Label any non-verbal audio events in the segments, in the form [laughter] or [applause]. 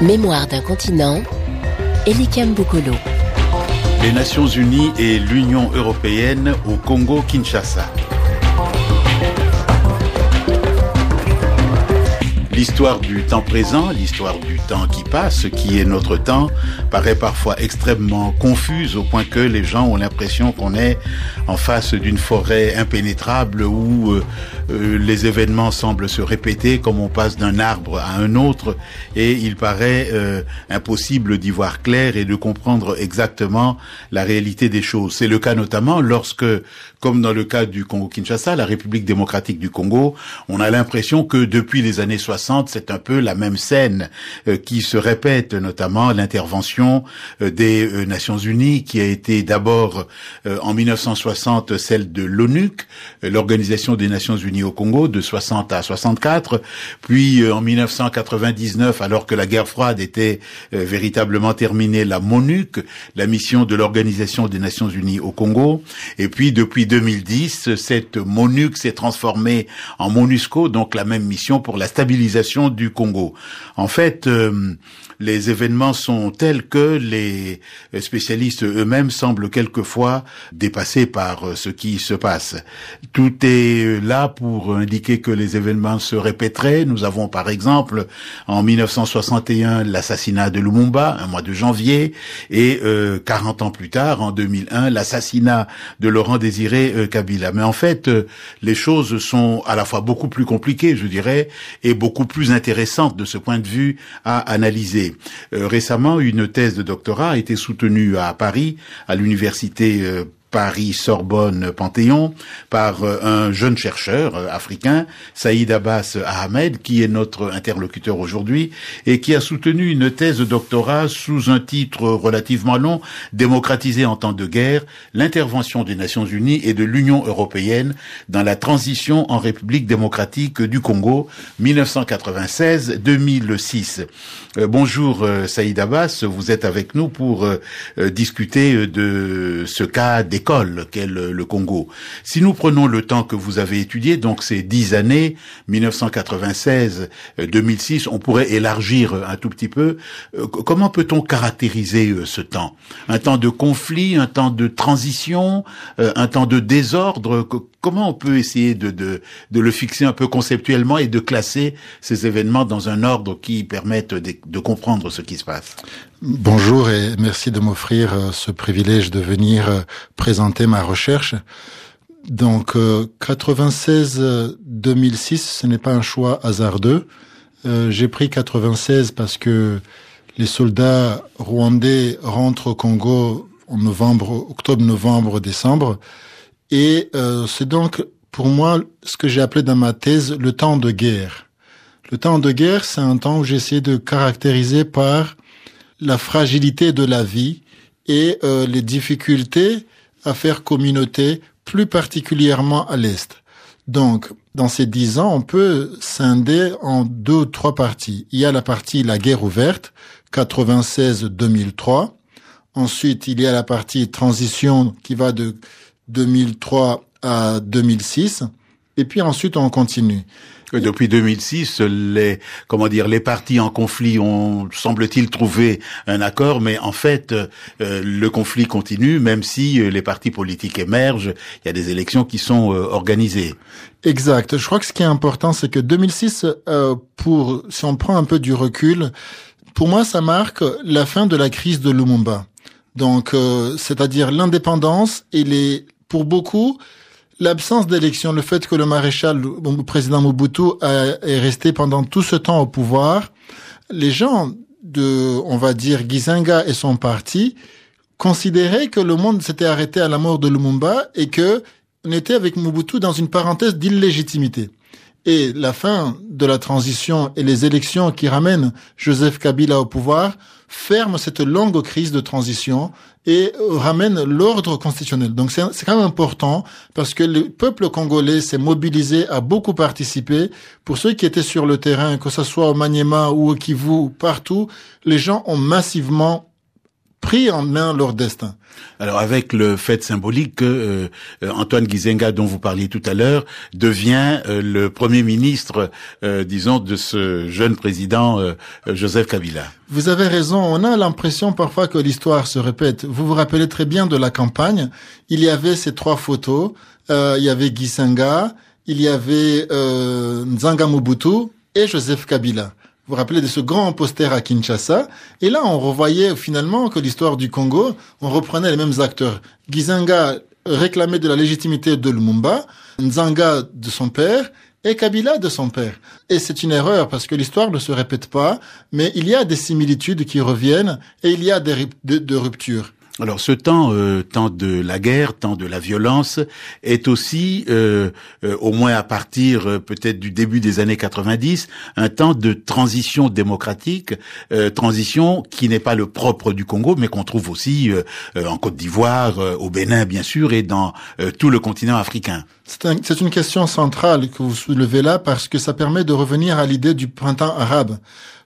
Mémoire d'un continent, Elikam Bukolo. Les Nations Unies et l'Union européenne au Congo-Kinshasa. L'histoire du temps présent, l'histoire du temps qui passe, qui est notre temps, paraît parfois extrêmement confuse au point que les gens ont l'impression qu'on est en face d'une forêt impénétrable où euh, les événements semblent se répéter comme on passe d'un arbre à un autre et il paraît euh, impossible d'y voir clair et de comprendre exactement la réalité des choses. C'est le cas notamment lorsque, comme dans le cas du Congo-Kinshasa, la République démocratique du Congo, on a l'impression que depuis les années 60, c'est un peu la même scène euh, qui se répète, notamment l'intervention des Nations Unies, qui a été d'abord en 1960 celle de l'ONUC, l'Organisation des Nations Unies au Congo, de 60 à 64, puis en 1999, alors que la guerre froide était véritablement terminée, la MONUC, la mission de l'Organisation des Nations Unies au Congo, et puis depuis 2010, cette MONUC s'est transformée en MONUSCO, donc la même mission pour la stabilisation du Congo. En fait, euh, les événements sont tels que les spécialistes eux-mêmes semblent quelquefois dépassés par euh, ce qui se passe. Tout est là pour indiquer que les événements se répéteraient. Nous avons par exemple en 1961 l'assassinat de Lumumba, un mois de janvier, et euh, 40 ans plus tard, en 2001, l'assassinat de Laurent Désiré euh, Kabila. Mais en fait, euh, les choses sont à la fois beaucoup plus compliquées, je dirais, et beaucoup plus intéressantes de ce point de vue à analyser. Euh, récemment, une thèse de doctorat a été soutenue à Paris, à l'université euh, Paris Sorbonne Panthéon par euh, un jeune chercheur euh, africain, Saïd Abbas Ahmed, qui est notre interlocuteur aujourd'hui et qui a soutenu une thèse de doctorat sous un titre relativement long, Démocratiser en temps de guerre, l'intervention des Nations Unies et de l'Union européenne dans la transition en République démocratique du Congo 1996-2006. Euh, bonjour Saïd Abbas, vous êtes avec nous pour discuter de ce cas école qu'est le, Congo. Si nous prenons le temps que vous avez étudié, donc ces dix années, 1996-2006, on pourrait élargir un tout petit peu. Euh, comment peut-on caractériser euh, ce temps? Un temps de conflit, un temps de transition, euh, un temps de désordre? Comment on peut essayer de, de, de, le fixer un peu conceptuellement et de classer ces événements dans un ordre qui permette de, de comprendre ce qui se passe? Bonjour et merci de m'offrir euh, ce privilège de venir euh, présenter ma recherche. Donc 96-2006, euh, ce n'est pas un choix hasardeux. J'ai pris 96 parce que les soldats rwandais rentrent au Congo en novembre, octobre, novembre, décembre. Et c'est donc pour moi ce que j'ai appelé dans ma thèse le temps de guerre. Le temps de guerre, c'est un temps où j'essaie de caractériser par la fragilité de la vie et euh, les difficultés à faire communauté, plus particulièrement à l'Est. Donc, dans ces dix ans, on peut scinder en deux ou trois parties. Il y a la partie la guerre ouverte, 96-2003. Ensuite, il y a la partie transition qui va de 2003 à 2006. Et puis ensuite, on continue. Depuis 2006, les comment dire les partis en conflit ont semble-t-il trouvé un accord, mais en fait euh, le conflit continue, même si euh, les partis politiques émergent. Il y a des élections qui sont euh, organisées. Exact. Je crois que ce qui est important, c'est que 2006, pour si on prend un peu du recul, pour moi, ça marque la fin de la crise de Lumumba. Donc, c'est-à-dire l'indépendance et les, pour beaucoup, l'absence d'élection, le fait que le maréchal, le président Mobutu est resté pendant tout ce temps au pouvoir, les gens de, on va dire, Gizenga et son parti considéraient que le monde s'était arrêté à la mort de Lumumba et que on était avec Mobutu dans une parenthèse d'illégitimité. Et la fin de la transition et les élections qui ramènent Joseph Kabila au pouvoir ferment cette longue crise de transition et ramènent l'ordre constitutionnel. Donc c'est quand même important parce que le peuple congolais s'est mobilisé, a beaucoup participé. Pour ceux qui étaient sur le terrain, que ce soit au Maniema ou au Kivu, partout, les gens ont massivement pris en main leur destin. Alors avec le fait symbolique que euh, euh, Antoine Gizenga, dont vous parliez tout à l'heure, devient euh, le premier ministre, disons, de ce jeune président Joseph Kabila. Vous avez raison. On a l'impression parfois que l'histoire se répète. Vous vous rappelez très bien de la campagne. Il y avait ces trois photos. il y avait Gizenga, il y avait Nzanga Mobutu et Joseph Kabila. Vous vous rappelez de ce grand poster à Kinshasa? Et là, on revoyait finalement que l'histoire du Congo, on reprenait les mêmes acteurs. Gizanga réclamait de la légitimité de Lumumba, Nzanga de son père, et Kabila de son père. Et c'est une erreur parce que l'histoire ne se répète pas, mais il y a des similitudes qui reviennent et il y a des, de ruptures. Alors ce temps, euh, temps de la guerre, temps de la violence, est aussi, euh, euh, au moins à partir euh, peut-être du début des années 90, un temps de transition démocratique, transition qui n'est pas le propre du Congo, mais qu'on trouve aussi en Côte d'Ivoire, au Bénin bien sûr, et dans tout le continent africain. C'est une question centrale que vous soulevez là parce que ça permet de revenir à l'idée du printemps arabe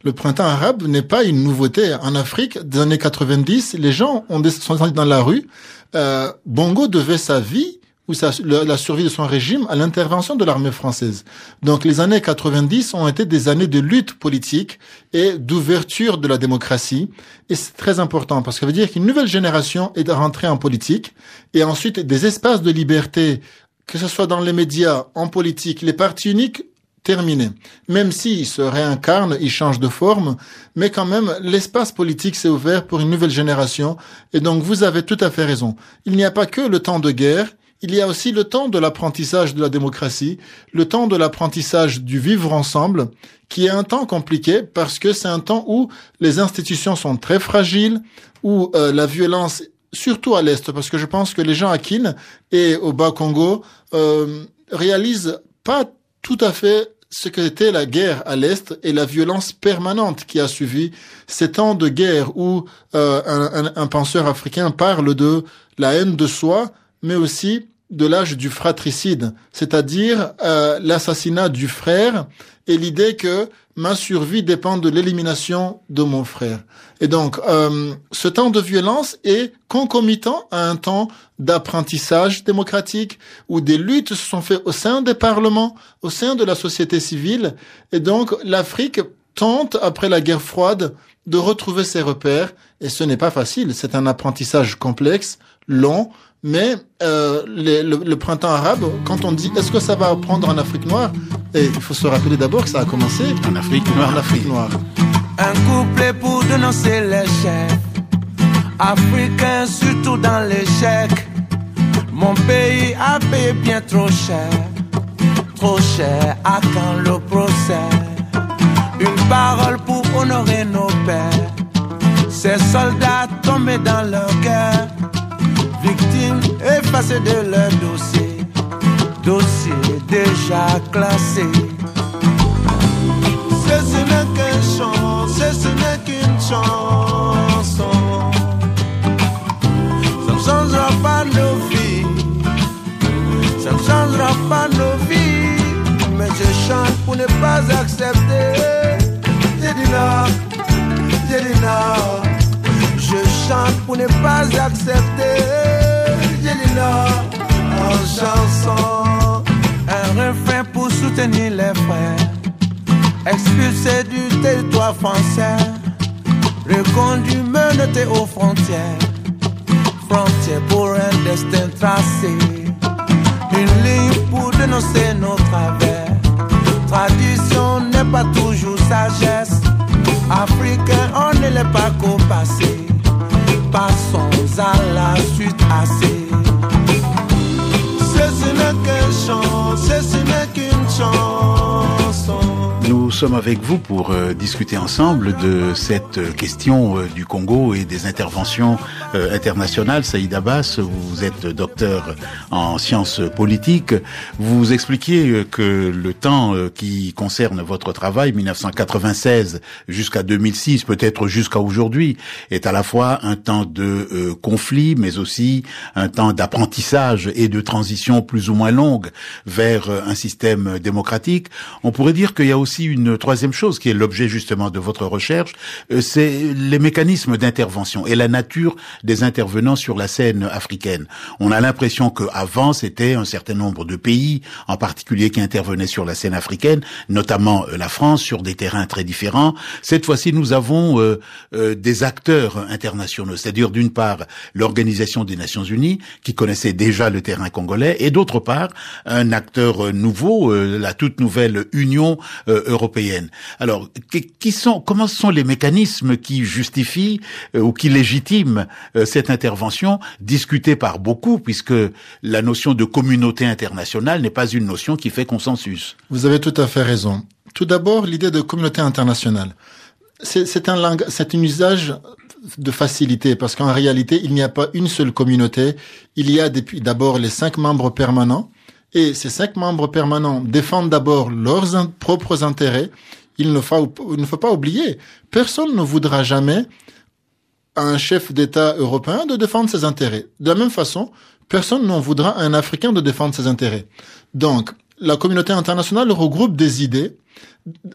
le printemps arabe n'est pas une nouveauté. En Afrique, des années 90, les gens ont sont dans la rue. Euh, Bongo devait sa vie ou sa, la survie de son régime à l'intervention de l'armée française. Donc les années 90 ont été des années de lutte politique et d'ouverture de la démocratie. Et c'est très important parce que ça veut dire qu'une nouvelle génération est rentrée en politique et ensuite des espaces de liberté, que ce soit dans les médias, en politique, les partis uniques terminé. Même s'il se réincarne, il change de forme, mais quand même, l'espace politique s'est ouvert pour une nouvelle génération, et donc vous avez tout à fait raison. Il n'y a pas que le temps de guerre, il y a aussi le temps de l'apprentissage de la démocratie, le temps de l'apprentissage du vivre ensemble, qui est un temps compliqué parce que c'est un temps où les institutions sont très fragiles, où euh, la violence, surtout à l'Est, parce que je pense que les gens à Kin et au Bas-Congo euh, réalisent pas tout à fait ce qu'était la guerre à l'Est et la violence permanente qui a suivi ces temps de guerre où euh, un, penseur africain parle de la haine de soi, mais aussi de l'âge du fratricide, c'est-à-dire euh, l'assassinat du frère et l'idée que ma survie dépend de l'élimination de mon frère. Et donc, euh, ce temps de violence est concomitant à un temps d'apprentissage démocratique où des luttes se sont faites au sein des parlements, au sein de la société civile. Et donc, l'Afrique tente, après la guerre froide, de retrouver ses repères. Et ce n'est pas facile. C'est un apprentissage complexe, long, mais euh, le, printemps arabe, quand on dit est-ce que ça va prendre en Afrique noire, et il faut se rappeler d'abord que ça a commencé en Afrique noire. Noire. Un couplet pour dénoncer l'échec, africain surtout dans l'échec. Mon pays a payé bien trop cher, trop cher à quand le procès? Une parole pour honorer nos pères, ces soldats tombés dans leur guerre effacées de leur dossier, dossier déjà classé. Ce n'est qu'un chant, ce n'est qu'une chanson. Ça ne changera pas nos vies, ça ne changera pas nos vies. Mais je chante pour ne pas accepter. J'ai dit non, j'ai dit. Je chante pour ne pas accepter en chanson. Un refrain pour soutenir les frères, expulsés du territoire français, reconduits, menottés aux frontières, frontières pour un destin tracé, une ligne pour dénoncer nos travers. Tradition n'est pas toujours sagesse, africain on ne l'est pas qu'au passé. Passons à la suite assez. Sommes avec vous pour euh, discuter ensemble de cette question euh, du Congo et des interventions euh, internationales. Saïd Abbas, vous êtes docteur en sciences politiques. Vous expliquiez que le temps qui concerne votre travail, 1996 jusqu'à 2006, peut-être jusqu'à aujourd'hui, est à la fois un temps de conflit, mais aussi un temps d'apprentissage et de transition plus ou moins longue vers un système démocratique. On pourrait dire qu'il y a aussi une une troisième chose qui est l'objet justement de votre recherche, euh, c'est les mécanismes d'intervention et la nature des intervenants sur la scène africaine. On a l'impression qu'avant, c'était un certain nombre de pays, en particulier, qui intervenaient sur la scène africaine, notamment euh, la France, sur des terrains très différents. Cette fois-ci, nous avons euh, des acteurs internationaux, c'est-à-dire d'une part l'Organisation des Nations Unies, qui connaissait déjà le terrain congolais, et d'autre part un acteur nouveau, la toute nouvelle Union européenne. Alors, qui sont, comment sont les mécanismes qui justifient ou qui légitiment cette intervention discutée par beaucoup, puisque la notion de communauté internationale n'est pas une notion qui fait consensus? Vous avez tout à fait raison. Tout d'abord, l'idée de communauté internationale. C'est un, langue, c'est un usage de facilité parce qu'en réalité, il n'y a pas une seule communauté. Il y a d'abord les cinq membres permanents et ces cinq membres permanents défendent d'abord leurs propres intérêts. Il ne faut, pas oublier, personne ne voudra jamais à un chef d'État européen de défendre ses intérêts. De la même façon, personne n'en voudra à un Africain de défendre ses intérêts. Donc, la communauté internationale regroupe des idées,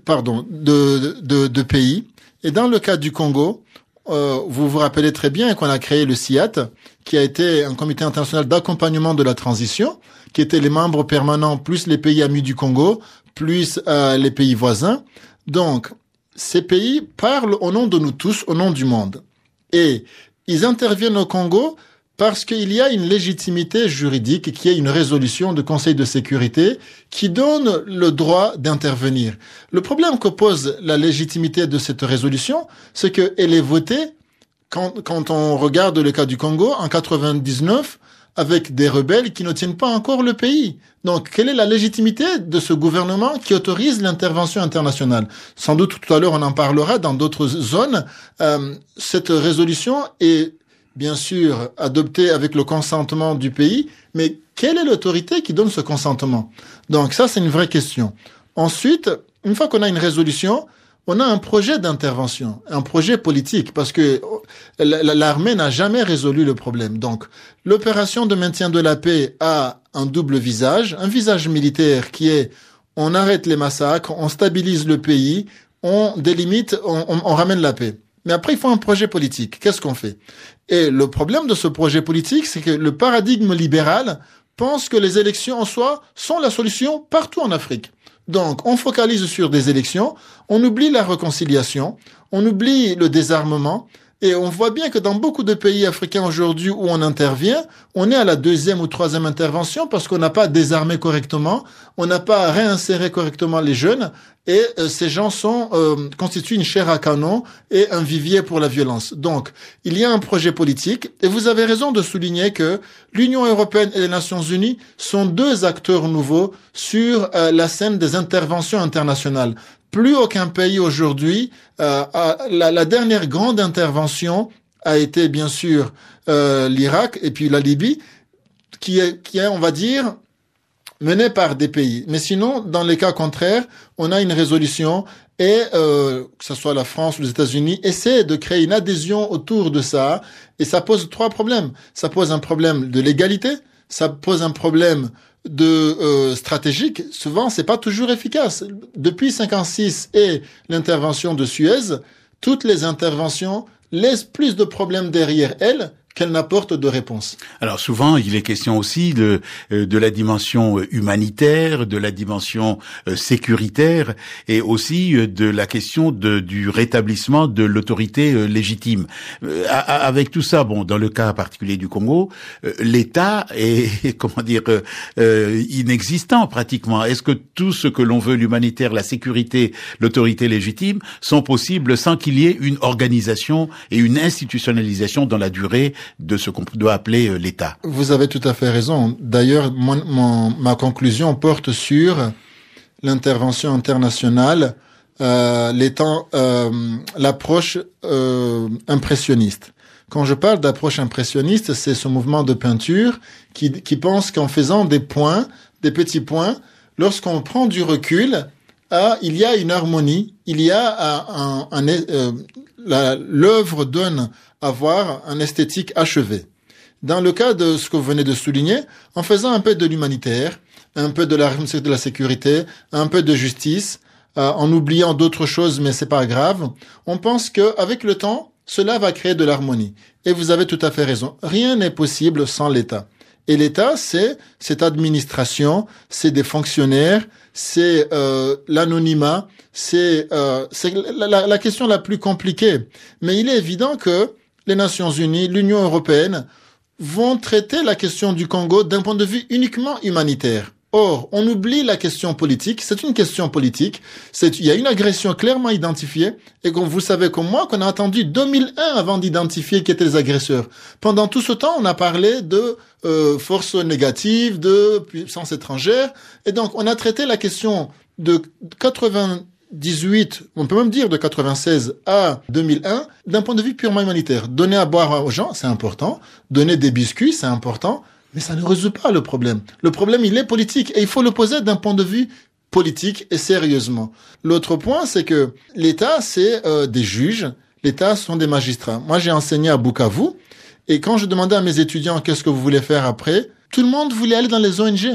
pardon, de pays. Et dans le cas du Congo, euh, vous vous rappelez très bien qu'on a créé le CIAT, qui a été un comité international d'accompagnement de la transition, qui était les membres permanents plus les pays amis du Congo, plus euh, les pays voisins. Donc, ces pays parlent au nom de nous tous, au nom du monde. Et ils interviennent au Congo parce qu'il y a une légitimité juridique qui est une résolution du Conseil de sécurité qui donne le droit d'intervenir. Le problème que pose la légitimité de cette résolution, c'est qu'elle est votée quand, quand on regarde le cas du Congo en 99 avec des rebelles qui ne tiennent pas encore le pays. Donc, quelle est la légitimité de ce gouvernement qui autorise l'intervention internationale? Sans doute tout à l'heure on en parlera dans d'autres zones. Euh, cette résolution est bien sûr adoptée avec le consentement du pays, mais quelle est l'autorité qui donne ce consentement? Donc ça, c'est une vraie question. Ensuite, une fois qu'on a une résolution, on a un projet d'intervention, un projet politique, parce que l'armée n'a jamais résolu le problème. Donc, l'opération de maintien de la paix a un double visage, un visage militaire qui est on arrête les massacres, on stabilise le pays, on délimite, on, on ramène la paix. Mais après, il faut un projet politique. Qu'est-ce qu'on fait? Et le problème de ce projet politique, c'est que le paradigme libéral pense que les élections en soi sont la solution partout en Afrique. Donc, on focalise sur des élections, on oublie la réconciliation, on oublie le désarmement, et on voit bien que dans beaucoup de pays africains aujourd'hui où on intervient, on est à la deuxième ou troisième intervention parce qu'on n'a pas désarmé correctement, on n'a pas réinséré correctement les jeunes, et euh, ces gens sont euh, constituent une chair à canon et un vivier pour la violence. Donc, il y a un projet politique, et vous avez raison de souligner que l'Union européenne et les Nations unies sont deux acteurs nouveaux sur euh, la scène des interventions internationales plus aucun pays aujourd'hui. Euh, la, dernière grande intervention a été bien sûr euh, l'Irak et puis la Libye, qui est, qui est, on va dire, menée par des pays. Mais sinon, dans les cas contraires, on a une résolution et euh, que ce soit la France ou les États-Unis essaie de créer une adhésion autour de ça et ça pose trois problèmes. Ça pose un problème de légalité, ça pose un problème de euh, stratégique, souvent c'est pas toujours efficace. Depuis 56 et l'intervention de Suez, toutes les interventions laissent plus de problèmes derrière elles qu'elle n'apporte de réponse. Alors souvent, il est question aussi de, euh, de la dimension euh, humanitaire, de la dimension euh, sécuritaire et aussi de la question de, du rétablissement de l'autorité légitime. Avec tout ça, bon, dans le cas particulier du Congo, l'État est, [laughs] comment dire, inexistant pratiquement. Est-ce que tout ce que l'on veut, l'humanitaire, la sécurité, l'autorité légitime, sont possibles sans qu'il y ait une organisation et une institutionnalisation dans la durée de ce qu'on doit appeler euh, l'État. Vous avez tout à fait raison. D'ailleurs, ma conclusion porte sur l'intervention internationale, euh, euh, l'approche impressionniste. Quand je parle d'approche impressionniste, c'est ce mouvement de peinture qui, pense qu'en faisant des points, des petits points, lorsqu'on prend du recul, ah, il y a une harmonie, il y a euh, l'œuvre donne avoir un esthétique achevé. Dans le cas de ce que vous venez de souligner, en faisant un peu de l'humanitaire, un peu de la, de la sécurité, un peu de justice, euh, en oubliant d'autres choses, mais c'est pas grave. On pense que avec le temps, cela va créer de l'harmonie. Et vous avez tout à fait raison. Rien n'est possible sans l'État. Et l'État, c'est cette administration, c'est des fonctionnaires, c'est euh, l'anonymat, c'est euh, la, la, question la plus compliquée. Mais il est évident que les Nations Unies, l'Union européenne vont traiter la question du Congo d'un point de vue uniquement humanitaire. Or, on oublie la question politique. C'est une question politique. Il y a une agression clairement identifiée. Et comme vous savez comme moi qu'on a attendu 2001 avant d'identifier qui étaient les agresseurs. Pendant tout ce temps, on a parlé de euh, forces négatives, de puissance étrangère. Et donc, on a traité la question de 98, on peut même dire de 96 à 2001, d'un point de vue purement humanitaire. Donner à boire aux gens, c'est important. Donner des biscuits, c'est important. Mais ça ne résout pas le problème. Le problème, il est politique et il faut le poser d'un point de vue politique et sérieusement. L'autre point, c'est que l'État, c'est euh, des juges, l'État sont des magistrats. Moi, j'ai enseigné à Bukavu et quand je demandais à mes étudiants qu'est-ce que vous voulez faire après, tout le monde voulait aller dans les ONG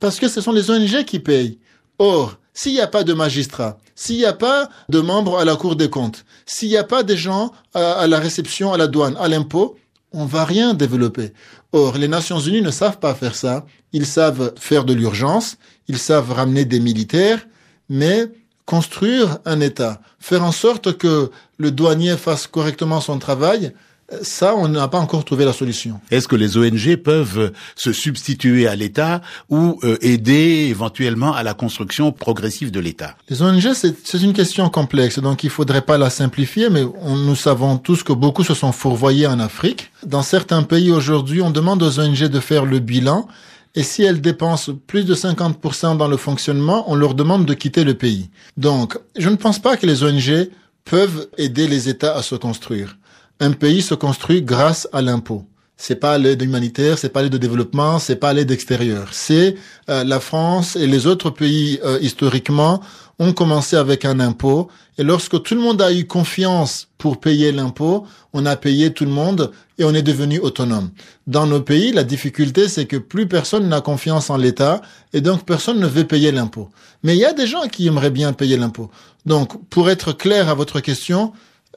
parce que ce sont les ONG qui payent. Or, s'il n'y a pas de magistrats, s'il n'y a pas de membres à la Cour des comptes, s'il n'y a pas des gens à, à la réception, à la douane, à l'impôt, on va rien développer. Or, les Nations Unies ne savent pas faire ça. Ils savent faire de l'urgence, ils savent ramener des militaires, mais construire un État, faire en sorte que le douanier fasse correctement son travail, ça, on n'a pas encore trouvé la solution. Est-ce que les ONG peuvent se substituer à l'État ou euh, aider éventuellement à la construction progressive de l'État? Les ONG, c'est une question complexe, donc il faudrait pas la simplifier, mais nous savons tous que beaucoup se sont fourvoyés en Afrique. Dans certains pays aujourd'hui, on demande aux ONG de faire le bilan, et si elles dépensent plus de 50% dans le fonctionnement, on leur demande de quitter le pays. Donc, je ne pense pas que les ONG peuvent aider les États à se construire un pays se construit grâce à l'impôt. C'est pas l'aide humanitaire, c'est pas l'aide de développement, c'est pas l'aide extérieure. C'est euh, la France et les autres pays euh, historiquement ont commencé avec un impôt et lorsque tout le monde a eu confiance pour payer l'impôt, on a payé tout le monde et on est devenu autonome. Dans nos pays, la difficulté c'est que plus personne n'a confiance en l'État et donc personne ne veut payer l'impôt. Mais il y a des gens qui aimeraient bien payer l'impôt. Donc pour être clair à votre question,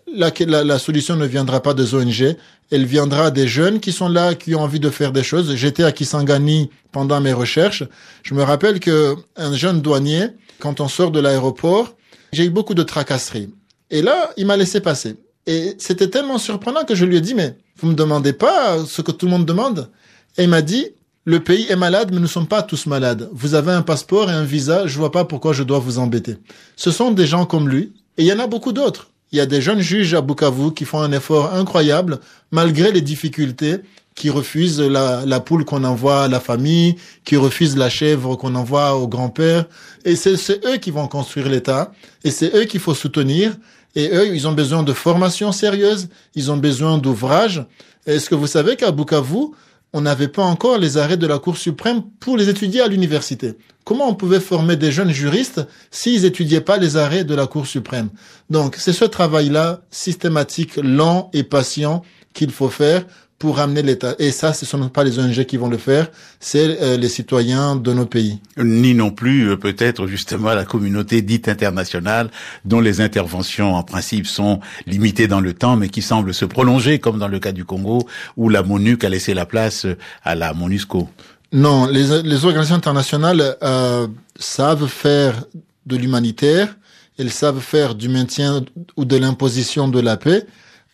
la, la, solution ne viendra pas des ONG, elle viendra des jeunes qui sont là, qui ont envie de faire des choses. J'étais à Kisangani pendant mes recherches. Je me rappelle que un jeune douanier, quand on sort de l'aéroport, j'ai eu beaucoup de tracasseries. Et là, il m'a laissé passer. Et c'était tellement surprenant que je lui ai dit, mais vous me demandez pas ce que tout le monde demande? Et il m'a dit, le pays est malade, mais nous ne sommes pas tous malades. Vous avez un passeport et un visa, je vois pas pourquoi je dois vous embêter. Ce sont des gens comme lui, et il y en a beaucoup d'autres. Il y a des jeunes juges à Bukavu qui font un effort incroyable malgré les difficultés, qui refusent la, poule qu'on envoie à la famille, qui refusent la chèvre qu'on envoie au grand-père. Et c'est eux qui vont construire l'État, et c'est eux qu'il faut soutenir. Et eux, ils ont besoin de formation sérieuse, ils ont besoin d'ouvrages. Est-ce que vous savez qu'à Bukavu, on n'avait pas encore les arrêts de la Cour suprême pour les étudier à l'université. Comment on pouvait former des jeunes juristes s'ils étudiaient pas les arrêts de la Cour suprême? Donc, c'est ce travail-là, systématique, lent et patient, qu'il faut faire pour ramener l'État. Et ça, ce ne sont pas les ONG qui vont le faire, c'est euh, les citoyens de nos pays. Ni non plus euh, peut-être justement la communauté dite internationale, dont les interventions en principe sont limitées dans le temps, mais qui semblent se prolonger, comme dans le cas du Congo, où la MONUC a laissé la place euh, à la MONUSCO. Non, les, les organisations internationales euh, savent faire de l'humanitaire, elles savent faire du maintien ou de l'imposition de la paix,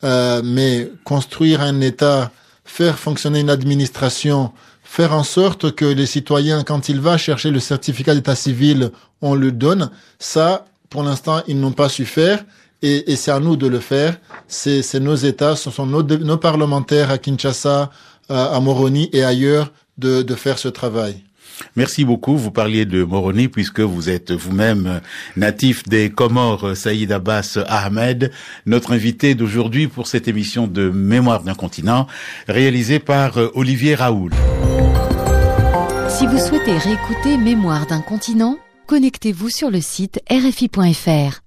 euh, mais construire un État, faire fonctionner une administration, faire en sorte que les citoyens, quand ils vont chercher le certificat d'état civil, on le donne, ça, pour l'instant, ils n'ont pas su faire. Et, et c'est à nous de le faire. C'est nos États, ce sont nos, nos parlementaires à Kinshasa, à Moroni et ailleurs de, de faire ce travail. Merci beaucoup. Vous parliez de Moroni puisque vous êtes vous-même natif des Comores, Saïd Abbas Ahmed, notre invité d'aujourd'hui pour cette émission de Mémoire d'un continent réalisée par Olivier Raoul. Si vous souhaitez réécouter Mémoire d'un continent, connectez-vous sur le site rfi.fr.